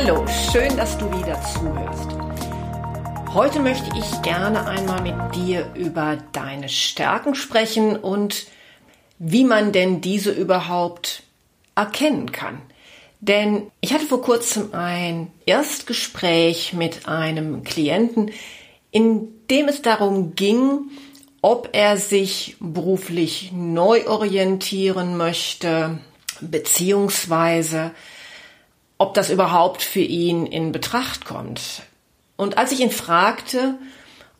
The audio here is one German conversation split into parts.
Hallo, schön, dass du wieder zuhörst. Heute möchte ich gerne einmal mit dir über deine Stärken sprechen und wie man denn diese überhaupt erkennen kann. Denn ich hatte vor kurzem ein Erstgespräch mit einem Klienten, in dem es darum ging, ob er sich beruflich neu orientieren möchte, beziehungsweise ob das überhaupt für ihn in Betracht kommt. Und als ich ihn fragte,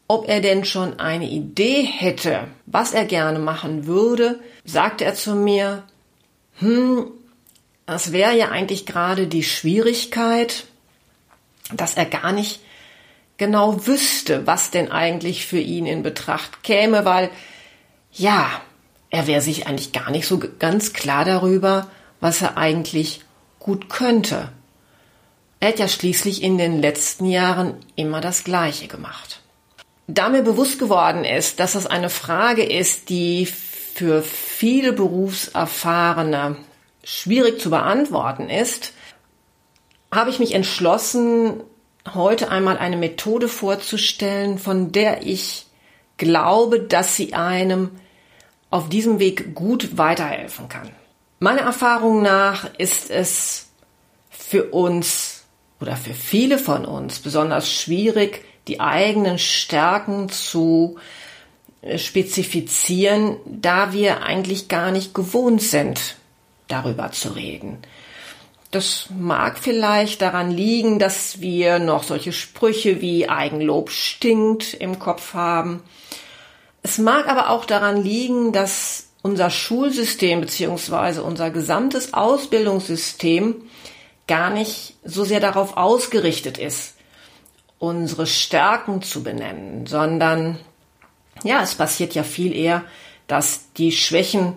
ob er denn schon eine Idee hätte, was er gerne machen würde, sagte er zu mir, hm, das wäre ja eigentlich gerade die Schwierigkeit, dass er gar nicht genau wüsste, was denn eigentlich für ihn in Betracht käme, weil, ja, er wäre sich eigentlich gar nicht so ganz klar darüber, was er eigentlich gut könnte. Er hat ja schließlich in den letzten Jahren immer das Gleiche gemacht. Da mir bewusst geworden ist, dass das eine Frage ist, die für viele Berufserfahrene schwierig zu beantworten ist, habe ich mich entschlossen, heute einmal eine Methode vorzustellen, von der ich glaube, dass sie einem auf diesem Weg gut weiterhelfen kann. Meiner Erfahrung nach ist es für uns oder für viele von uns besonders schwierig, die eigenen Stärken zu äh, spezifizieren, da wir eigentlich gar nicht gewohnt sind, darüber zu reden. Das mag vielleicht daran liegen, dass wir noch solche Sprüche wie Eigenlob stinkt im Kopf haben. Es mag aber auch daran liegen, dass unser Schulsystem beziehungsweise unser gesamtes Ausbildungssystem gar nicht so sehr darauf ausgerichtet ist, unsere Stärken zu benennen, sondern ja, es passiert ja viel eher, dass die Schwächen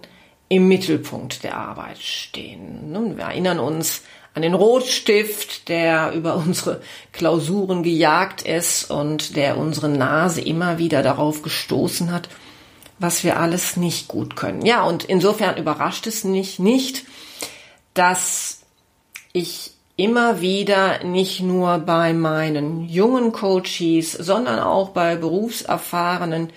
im Mittelpunkt der Arbeit stehen. Wir erinnern uns an den Rotstift, der über unsere Klausuren gejagt ist und der unsere Nase immer wieder darauf gestoßen hat, was wir alles nicht gut können. Ja, und insofern überrascht es mich nicht, dass ich immer wieder nicht nur bei meinen jungen Coaches, sondern auch bei Berufserfahrenen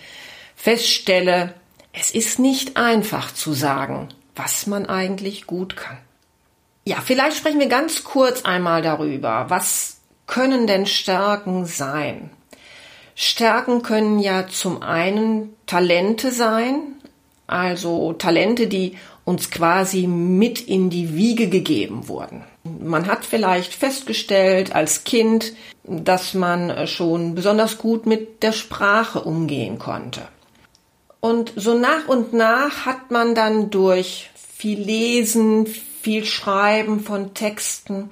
feststelle, es ist nicht einfach zu sagen, was man eigentlich gut kann. Ja, vielleicht sprechen wir ganz kurz einmal darüber, was können denn Stärken sein? Stärken können ja zum einen Talente sein, also Talente, die uns quasi mit in die Wiege gegeben wurden. Man hat vielleicht festgestellt als Kind, dass man schon besonders gut mit der Sprache umgehen konnte. Und so nach und nach hat man dann durch viel Lesen, viel Schreiben von Texten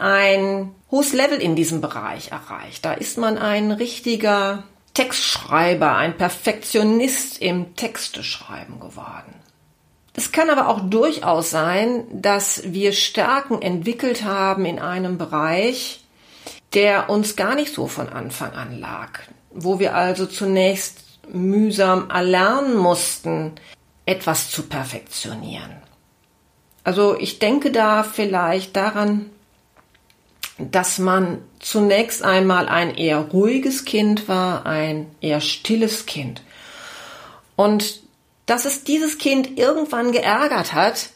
ein hohes Level in diesem Bereich erreicht. Da ist man ein richtiger Textschreiber, ein Perfektionist im Texteschreiben geworden. Es kann aber auch durchaus sein, dass wir Stärken entwickelt haben in einem Bereich, der uns gar nicht so von Anfang an lag, wo wir also zunächst mühsam erlernen mussten, etwas zu perfektionieren. Also ich denke da vielleicht daran, dass man zunächst einmal ein eher ruhiges Kind war, ein eher stilles Kind. Und dass es dieses Kind irgendwann geärgert hat,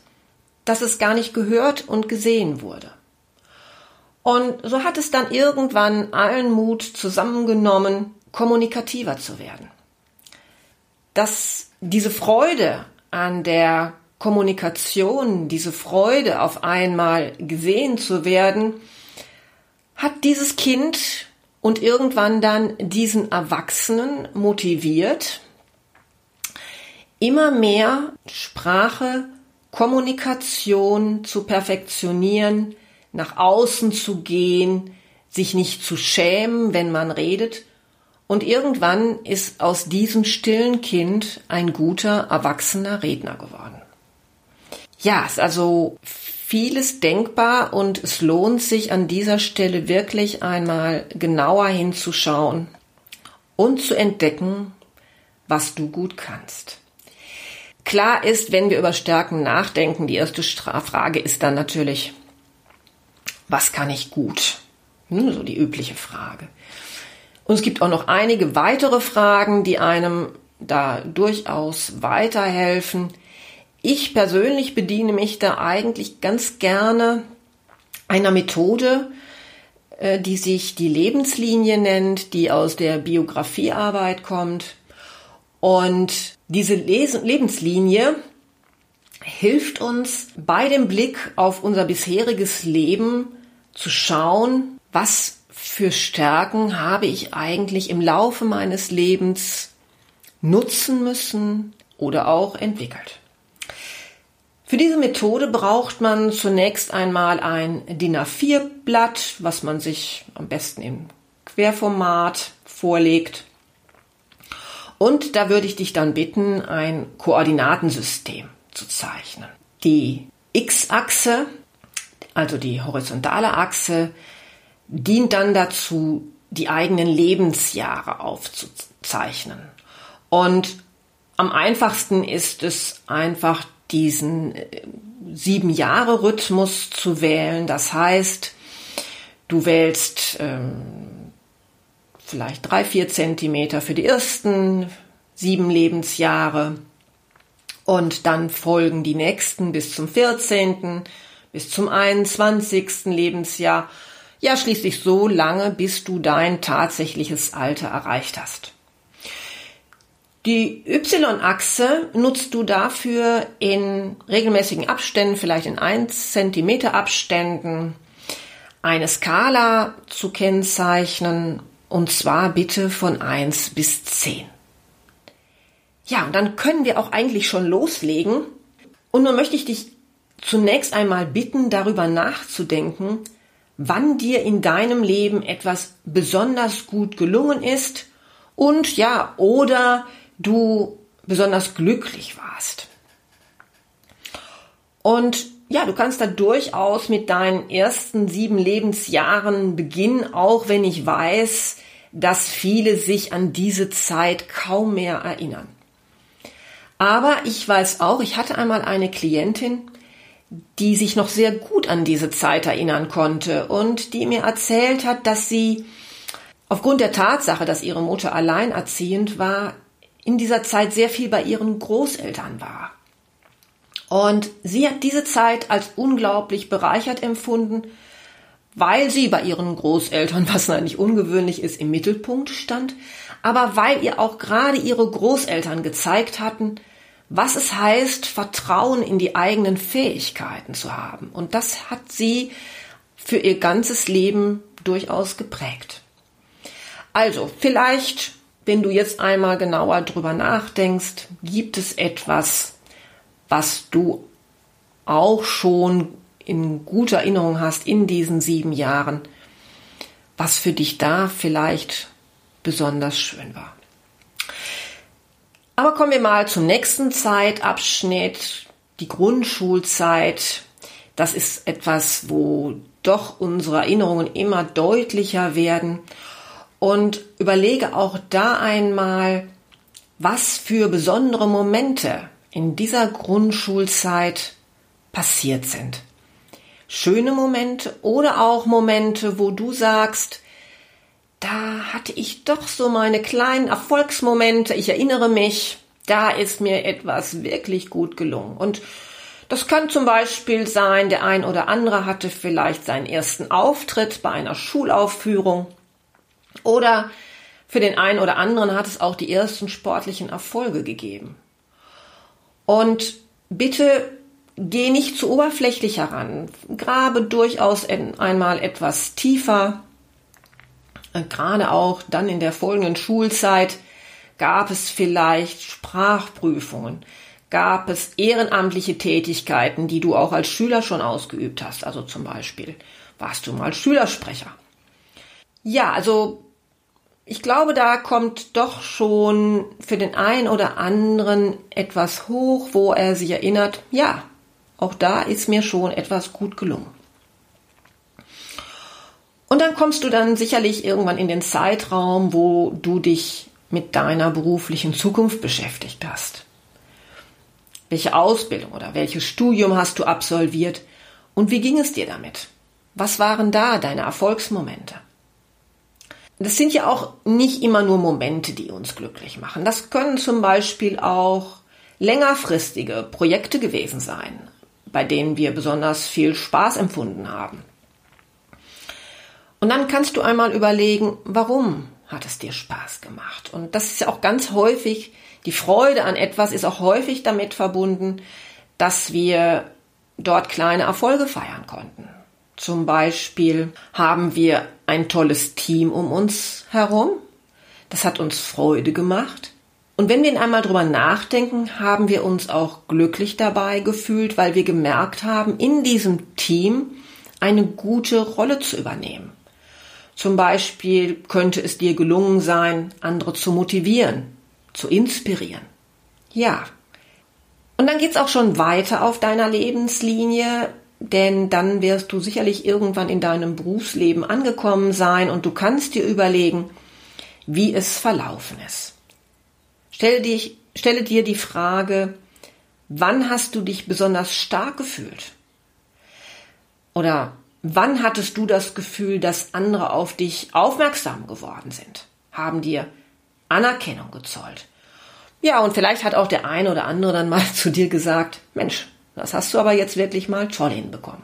dass es gar nicht gehört und gesehen wurde. Und so hat es dann irgendwann allen Mut zusammengenommen, kommunikativer zu werden. Dass diese Freude an der Kommunikation, diese Freude auf einmal gesehen zu werden, hat dieses Kind und irgendwann dann diesen Erwachsenen motiviert, immer mehr Sprache, Kommunikation zu perfektionieren, nach außen zu gehen, sich nicht zu schämen, wenn man redet. Und irgendwann ist aus diesem stillen Kind ein guter, erwachsener Redner geworden. Ja, ist also vieles denkbar und es lohnt sich an dieser Stelle wirklich einmal genauer hinzuschauen und zu entdecken, was du gut kannst. Klar ist, wenn wir über Stärken nachdenken, die erste Frage ist dann natürlich, was kann ich gut? Hm, so die übliche Frage. Und es gibt auch noch einige weitere Fragen, die einem da durchaus weiterhelfen. Ich persönlich bediene mich da eigentlich ganz gerne einer Methode, äh, die sich die Lebenslinie nennt, die aus der Biografiearbeit kommt. Und diese Lebenslinie hilft uns bei dem Blick auf unser bisheriges Leben zu schauen, was für Stärken habe ich eigentlich im Laufe meines Lebens nutzen müssen oder auch entwickelt. Für diese Methode braucht man zunächst einmal ein DIN A4-Blatt, was man sich am besten im Querformat vorlegt. Und da würde ich dich dann bitten, ein Koordinatensystem zu zeichnen. Die X-Achse, also die horizontale Achse, dient dann dazu, die eigenen Lebensjahre aufzuzeichnen. Und am einfachsten ist es einfach diesen äh, sieben Jahre Rhythmus zu wählen. Das heißt, du wählst ähm, vielleicht drei, vier Zentimeter für die ersten sieben Lebensjahre und dann folgen die nächsten bis zum 14., bis zum 21. Lebensjahr ja schließlich so lange, bis du dein tatsächliches Alter erreicht hast. Die Y-Achse nutzt du dafür in regelmäßigen Abständen, vielleicht in 1 cm Abständen, eine Skala zu kennzeichnen und zwar bitte von 1 bis 10. Ja, und dann können wir auch eigentlich schon loslegen. Und nun möchte ich dich zunächst einmal bitten, darüber nachzudenken, wann dir in deinem Leben etwas besonders gut gelungen ist und ja, oder du besonders glücklich warst. Und ja, du kannst da durchaus mit deinen ersten sieben Lebensjahren beginnen, auch wenn ich weiß, dass viele sich an diese Zeit kaum mehr erinnern. Aber ich weiß auch, ich hatte einmal eine Klientin, die sich noch sehr gut an diese Zeit erinnern konnte und die mir erzählt hat, dass sie aufgrund der Tatsache, dass ihre Mutter alleinerziehend war, in dieser Zeit sehr viel bei ihren Großeltern war. Und sie hat diese Zeit als unglaublich bereichert empfunden, weil sie bei ihren Großeltern, was eigentlich ungewöhnlich ist, im Mittelpunkt stand, aber weil ihr auch gerade ihre Großeltern gezeigt hatten, was es heißt, Vertrauen in die eigenen Fähigkeiten zu haben. Und das hat sie für ihr ganzes Leben durchaus geprägt. Also, vielleicht, wenn du jetzt einmal genauer drüber nachdenkst, gibt es etwas, was du auch schon in guter Erinnerung hast in diesen sieben Jahren, was für dich da vielleicht besonders schön war. Aber kommen wir mal zum nächsten Zeitabschnitt, die Grundschulzeit. Das ist etwas, wo doch unsere Erinnerungen immer deutlicher werden. Und überlege auch da einmal, was für besondere Momente in dieser Grundschulzeit passiert sind. Schöne Momente oder auch Momente, wo du sagst, da hatte ich doch so meine kleinen Erfolgsmomente. Ich erinnere mich, da ist mir etwas wirklich gut gelungen. Und das kann zum Beispiel sein, der ein oder andere hatte vielleicht seinen ersten Auftritt bei einer Schulaufführung oder für den einen oder anderen hat es auch die ersten sportlichen Erfolge gegeben. Und bitte geh nicht zu oberflächlich heran, grabe durchaus einmal etwas tiefer gerade auch dann in der folgenden Schulzeit, Gab es vielleicht Sprachprüfungen? Gab es ehrenamtliche Tätigkeiten, die du auch als Schüler schon ausgeübt hast? Also zum Beispiel warst du mal Schülersprecher. Ja, also ich glaube, da kommt doch schon für den einen oder anderen etwas hoch, wo er sich erinnert, ja, auch da ist mir schon etwas gut gelungen. Und dann kommst du dann sicherlich irgendwann in den Zeitraum, wo du dich mit deiner beruflichen Zukunft beschäftigt hast. Welche Ausbildung oder welches Studium hast du absolviert und wie ging es dir damit? Was waren da deine Erfolgsmomente? Das sind ja auch nicht immer nur Momente, die uns glücklich machen. Das können zum Beispiel auch längerfristige Projekte gewesen sein, bei denen wir besonders viel Spaß empfunden haben. Und dann kannst du einmal überlegen, warum hat es dir Spaß gemacht? Und das ist ja auch ganz häufig, die Freude an etwas ist auch häufig damit verbunden, dass wir dort kleine Erfolge feiern konnten. Zum Beispiel haben wir ein tolles Team um uns herum. Das hat uns Freude gemacht. Und wenn wir einmal drüber nachdenken, haben wir uns auch glücklich dabei gefühlt, weil wir gemerkt haben, in diesem Team eine gute Rolle zu übernehmen. Zum Beispiel könnte es dir gelungen sein, andere zu motivieren, zu inspirieren. Ja. Und dann geht's auch schon weiter auf deiner Lebenslinie, denn dann wirst du sicherlich irgendwann in deinem Berufsleben angekommen sein und du kannst dir überlegen, wie es verlaufen ist. Stelle, dich, stelle dir die Frage, wann hast du dich besonders stark gefühlt? Oder Wann hattest du das Gefühl, dass andere auf dich aufmerksam geworden sind? Haben dir Anerkennung gezollt? Ja, und vielleicht hat auch der eine oder andere dann mal zu dir gesagt, Mensch, das hast du aber jetzt wirklich mal toll hinbekommen.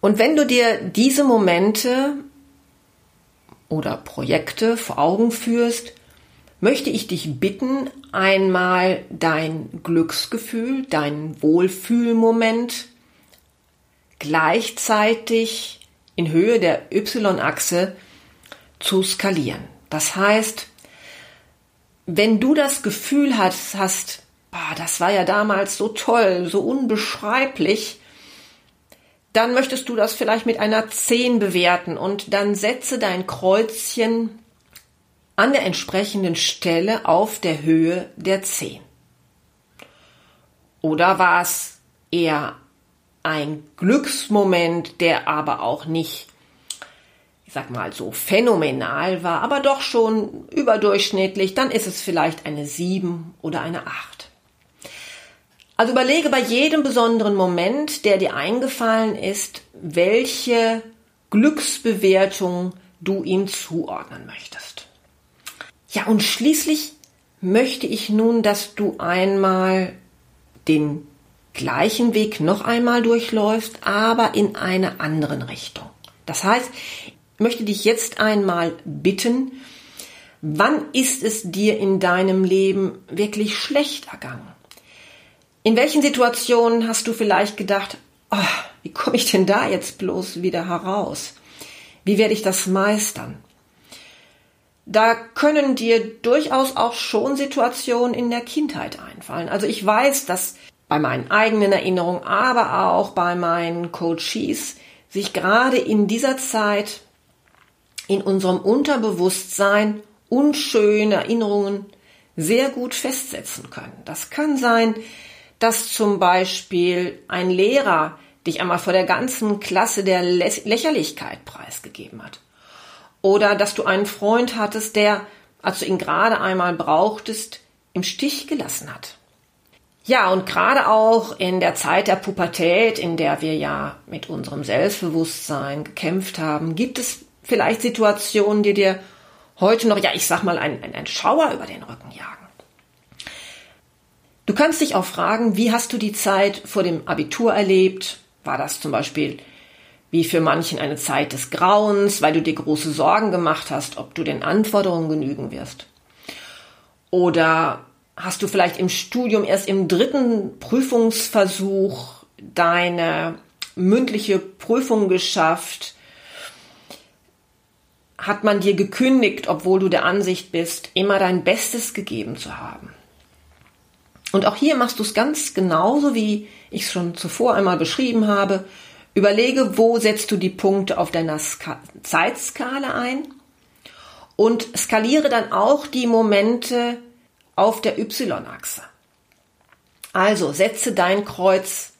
Und wenn du dir diese Momente oder Projekte vor Augen führst, möchte ich dich bitten, einmal dein Glücksgefühl, dein Wohlfühlmoment gleichzeitig in Höhe der y-Achse zu skalieren. Das heißt, wenn du das Gefühl hast, hast boah, das war ja damals so toll, so unbeschreiblich, dann möchtest du das vielleicht mit einer 10 bewerten und dann setze dein Kreuzchen an der entsprechenden Stelle auf der Höhe der 10. Oder war es eher ein Glücksmoment, der aber auch nicht, ich sag mal so phänomenal war, aber doch schon überdurchschnittlich, dann ist es vielleicht eine 7 oder eine 8. Also überlege bei jedem besonderen Moment, der dir eingefallen ist, welche Glücksbewertung du ihm zuordnen möchtest. Ja, und schließlich möchte ich nun, dass du einmal den gleichen Weg noch einmal durchläufst, aber in einer anderen Richtung. Das heißt, ich möchte dich jetzt einmal bitten, wann ist es dir in deinem Leben wirklich schlecht ergangen? In welchen Situationen hast du vielleicht gedacht, oh, wie komme ich denn da jetzt bloß wieder heraus? Wie werde ich das meistern? Da können dir durchaus auch schon Situationen in der Kindheit einfallen. Also ich weiß, dass bei meinen eigenen Erinnerungen, aber auch bei meinen Coaches, sich gerade in dieser Zeit in unserem Unterbewusstsein unschöne Erinnerungen sehr gut festsetzen können. Das kann sein, dass zum Beispiel ein Lehrer dich einmal vor der ganzen Klasse der Lächerlichkeit preisgegeben hat. Oder dass du einen Freund hattest, der, als du ihn gerade einmal brauchtest, im Stich gelassen hat. Ja, und gerade auch in der Zeit der Pubertät, in der wir ja mit unserem Selbstbewusstsein gekämpft haben, gibt es vielleicht Situationen, die dir heute noch, ja, ich sag mal, einen, einen Schauer über den Rücken jagen. Du kannst dich auch fragen, wie hast du die Zeit vor dem Abitur erlebt? War das zum Beispiel wie für manchen eine Zeit des Grauens, weil du dir große Sorgen gemacht hast, ob du den Anforderungen genügen wirst? Oder hast du vielleicht im Studium erst im dritten Prüfungsversuch deine mündliche Prüfung geschafft. hat man dir gekündigt, obwohl du der Ansicht bist, immer dein Bestes gegeben zu haben. Und auch hier machst du es ganz genauso, wie ich es schon zuvor einmal beschrieben habe. Überlege, wo setzt du die Punkte auf deiner Ska Zeitskala ein und skaliere dann auch die Momente auf der Y-Achse. Also setze dein Kreuz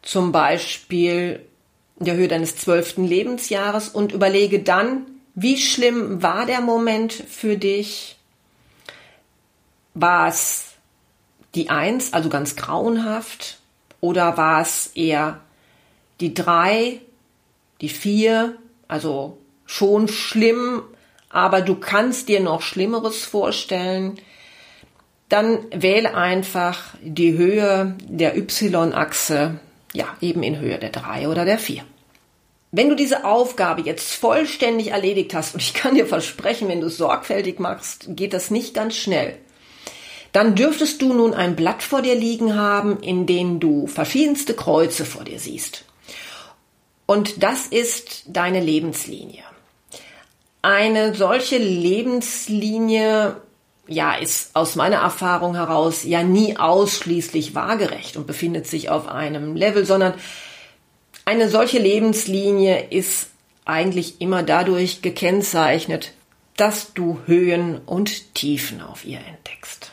zum Beispiel in der Höhe deines zwölften Lebensjahres und überlege dann, wie schlimm war der Moment für dich? War es die Eins, also ganz grauenhaft? Oder war es eher die Drei, die Vier, also schon schlimm, aber du kannst dir noch Schlimmeres vorstellen? Dann wähle einfach die Höhe der Y-Achse, ja, eben in Höhe der 3 oder der 4. Wenn du diese Aufgabe jetzt vollständig erledigt hast, und ich kann dir versprechen, wenn du es sorgfältig machst, geht das nicht ganz schnell, dann dürftest du nun ein Blatt vor dir liegen haben, in dem du verschiedenste Kreuze vor dir siehst. Und das ist deine Lebenslinie. Eine solche Lebenslinie ja, ist aus meiner Erfahrung heraus ja nie ausschließlich waagerecht und befindet sich auf einem Level, sondern eine solche Lebenslinie ist eigentlich immer dadurch gekennzeichnet, dass du Höhen und Tiefen auf ihr entdeckst.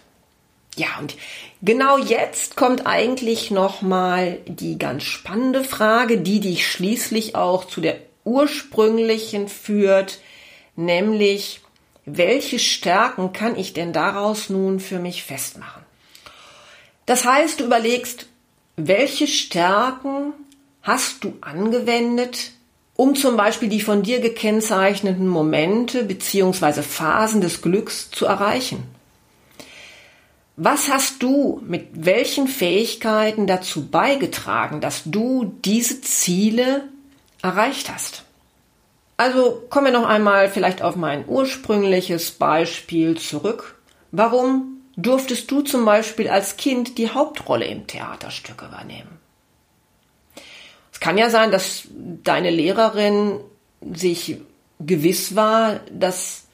Ja, und genau jetzt kommt eigentlich nochmal die ganz spannende Frage, die dich schließlich auch zu der ursprünglichen führt, nämlich welche Stärken kann ich denn daraus nun für mich festmachen? Das heißt, du überlegst, welche Stärken hast du angewendet, um zum Beispiel die von dir gekennzeichneten Momente bzw. Phasen des Glücks zu erreichen? Was hast du mit welchen Fähigkeiten dazu beigetragen, dass du diese Ziele erreicht hast? Also kommen wir noch einmal vielleicht auf mein ursprüngliches Beispiel zurück. Warum durftest du zum Beispiel als Kind die Hauptrolle im Theaterstück übernehmen? Es kann ja sein, dass deine Lehrerin sich gewiss war, dass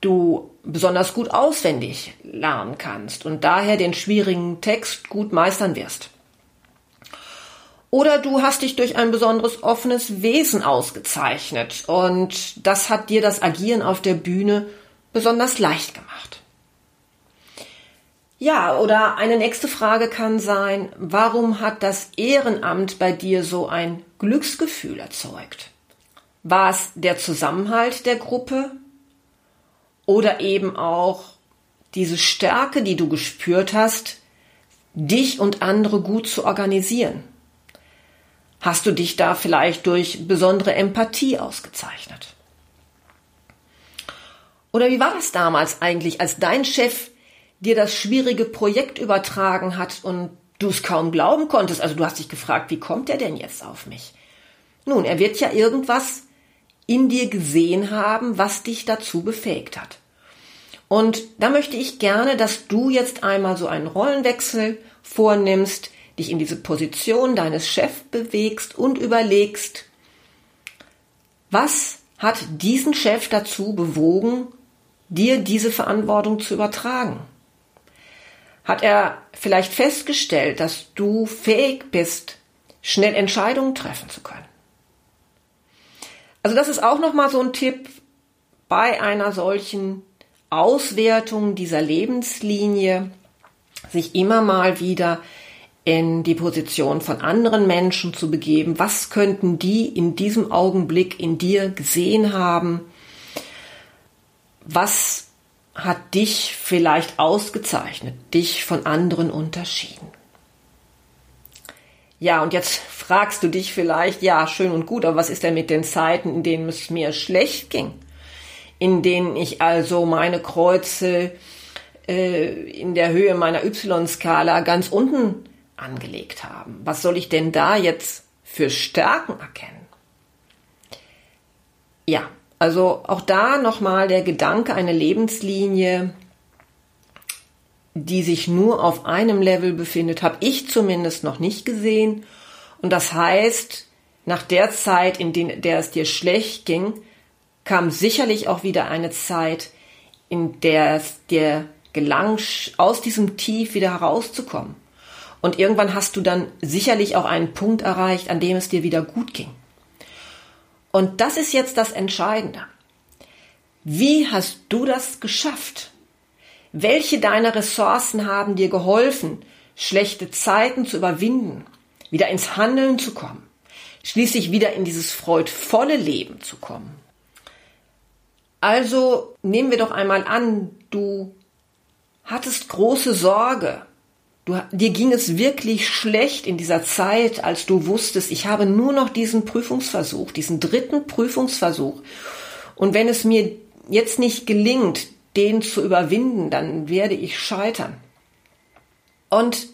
du besonders gut auswendig lernen kannst und daher den schwierigen Text gut meistern wirst. Oder du hast dich durch ein besonderes offenes Wesen ausgezeichnet und das hat dir das Agieren auf der Bühne besonders leicht gemacht. Ja, oder eine nächste Frage kann sein, warum hat das Ehrenamt bei dir so ein Glücksgefühl erzeugt? War es der Zusammenhalt der Gruppe oder eben auch diese Stärke, die du gespürt hast, dich und andere gut zu organisieren? Hast du dich da vielleicht durch besondere Empathie ausgezeichnet? Oder wie war das damals eigentlich, als dein Chef dir das schwierige Projekt übertragen hat und du es kaum glauben konntest. Also du hast dich gefragt, wie kommt er denn jetzt auf mich? Nun, er wird ja irgendwas in dir gesehen haben, was dich dazu befähigt hat. Und da möchte ich gerne, dass du jetzt einmal so einen Rollenwechsel vornimmst, dich in diese Position deines Chefs bewegst und überlegst, was hat diesen Chef dazu bewogen, dir diese Verantwortung zu übertragen? hat er vielleicht festgestellt, dass du fähig bist, schnell Entscheidungen treffen zu können. Also das ist auch noch mal so ein Tipp bei einer solchen Auswertung dieser Lebenslinie, sich immer mal wieder in die Position von anderen Menschen zu begeben. Was könnten die in diesem Augenblick in dir gesehen haben? Was hat dich vielleicht ausgezeichnet, dich von anderen unterschieden. Ja, und jetzt fragst du dich vielleicht, ja, schön und gut, aber was ist denn mit den Zeiten, in denen es mir schlecht ging? In denen ich also meine Kreuze äh, in der Höhe meiner Y-Skala ganz unten angelegt habe. Was soll ich denn da jetzt für Stärken erkennen? Ja, also auch da nochmal der Gedanke, eine Lebenslinie, die sich nur auf einem Level befindet, habe ich zumindest noch nicht gesehen. Und das heißt, nach der Zeit, in der es dir schlecht ging, kam sicherlich auch wieder eine Zeit, in der es dir gelang, aus diesem Tief wieder herauszukommen. Und irgendwann hast du dann sicherlich auch einen Punkt erreicht, an dem es dir wieder gut ging. Und das ist jetzt das Entscheidende. Wie hast du das geschafft? Welche deiner Ressourcen haben dir geholfen, schlechte Zeiten zu überwinden, wieder ins Handeln zu kommen, schließlich wieder in dieses freudvolle Leben zu kommen? Also nehmen wir doch einmal an, du hattest große Sorge. Du, dir ging es wirklich schlecht in dieser Zeit, als du wusstest, ich habe nur noch diesen Prüfungsversuch, diesen dritten Prüfungsversuch. Und wenn es mir jetzt nicht gelingt, den zu überwinden, dann werde ich scheitern. Und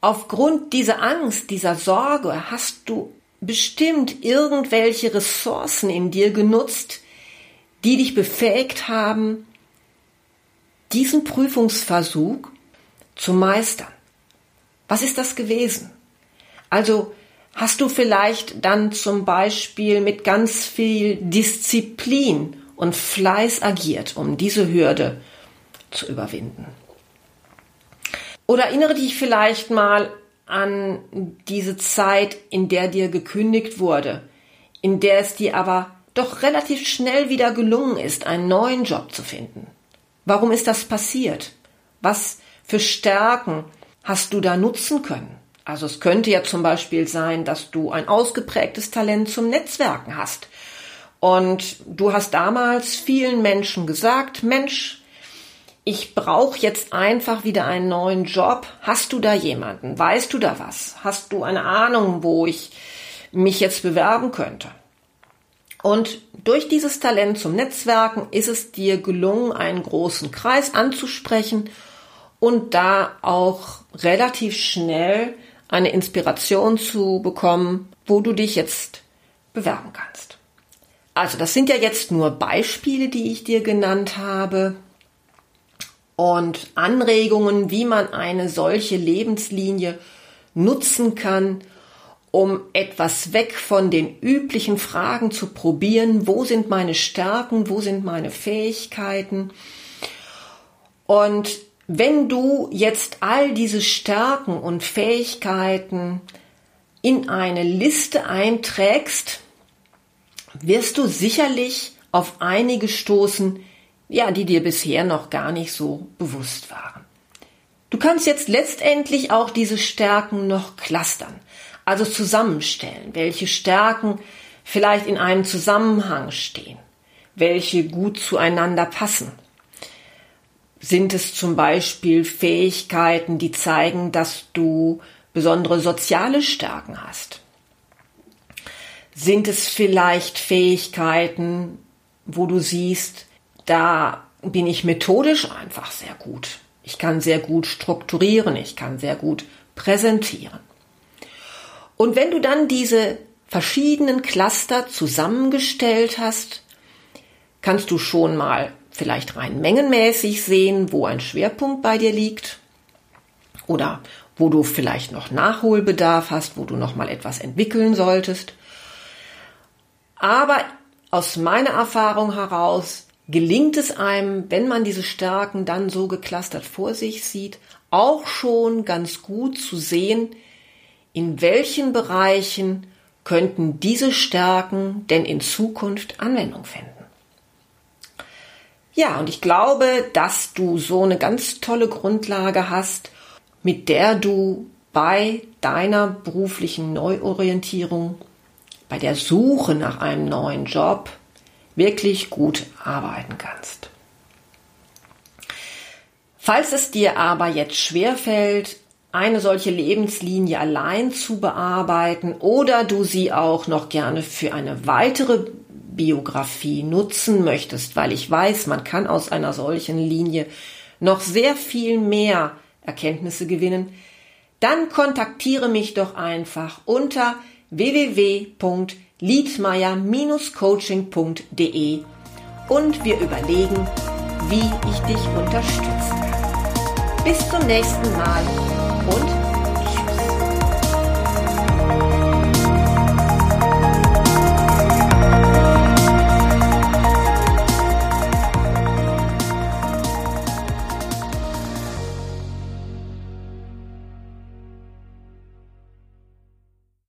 aufgrund dieser Angst, dieser Sorge hast du bestimmt irgendwelche Ressourcen in dir genutzt, die dich befähigt haben, diesen Prüfungsversuch zu meistern. Was ist das gewesen? Also hast du vielleicht dann zum Beispiel mit ganz viel Disziplin und Fleiß agiert, um diese Hürde zu überwinden. Oder erinnere dich vielleicht mal an diese Zeit, in der dir gekündigt wurde, in der es dir aber doch relativ schnell wieder gelungen ist, einen neuen Job zu finden. Warum ist das passiert? Was für Stärken hast du da nutzen können? Also es könnte ja zum Beispiel sein, dass du ein ausgeprägtes Talent zum Netzwerken hast. Und du hast damals vielen Menschen gesagt, Mensch, ich brauche jetzt einfach wieder einen neuen Job. Hast du da jemanden? Weißt du da was? Hast du eine Ahnung, wo ich mich jetzt bewerben könnte? Und durch dieses Talent zum Netzwerken ist es dir gelungen, einen großen Kreis anzusprechen und da auch relativ schnell eine Inspiration zu bekommen, wo du dich jetzt bewerben kannst. Also das sind ja jetzt nur Beispiele, die ich dir genannt habe. Und Anregungen, wie man eine solche Lebenslinie nutzen kann, um etwas weg von den üblichen Fragen zu probieren, wo sind meine Stärken, wo sind meine Fähigkeiten. Und wenn du jetzt all diese Stärken und Fähigkeiten in eine Liste einträgst, wirst du sicherlich auf einige stoßen, ja, die dir bisher noch gar nicht so bewusst waren. Du kannst jetzt letztendlich auch diese Stärken noch clustern also zusammenstellen, welche Stärken vielleicht in einem Zusammenhang stehen, welche gut zueinander passen. Sind es zum Beispiel Fähigkeiten, die zeigen, dass du besondere soziale Stärken hast? Sind es vielleicht Fähigkeiten, wo du siehst, da bin ich methodisch einfach sehr gut. Ich kann sehr gut strukturieren, ich kann sehr gut präsentieren. Und wenn du dann diese verschiedenen Cluster zusammengestellt hast, kannst du schon mal vielleicht rein mengenmäßig sehen, wo ein Schwerpunkt bei dir liegt oder wo du vielleicht noch Nachholbedarf hast, wo du noch mal etwas entwickeln solltest. Aber aus meiner Erfahrung heraus gelingt es einem, wenn man diese Stärken dann so geklustert vor sich sieht, auch schon ganz gut zu sehen, in welchen Bereichen könnten diese Stärken denn in Zukunft Anwendung finden? Ja, und ich glaube, dass du so eine ganz tolle Grundlage hast, mit der du bei deiner beruflichen Neuorientierung, bei der Suche nach einem neuen Job wirklich gut arbeiten kannst. Falls es dir aber jetzt schwerfällt, eine solche Lebenslinie allein zu bearbeiten oder du sie auch noch gerne für eine weitere Biografie nutzen möchtest, weil ich weiß, man kann aus einer solchen Linie noch sehr viel mehr Erkenntnisse gewinnen, dann kontaktiere mich doch einfach unter www.liedmeier-coaching.de und wir überlegen, wie ich dich unterstützen kann. Bis zum nächsten Mal und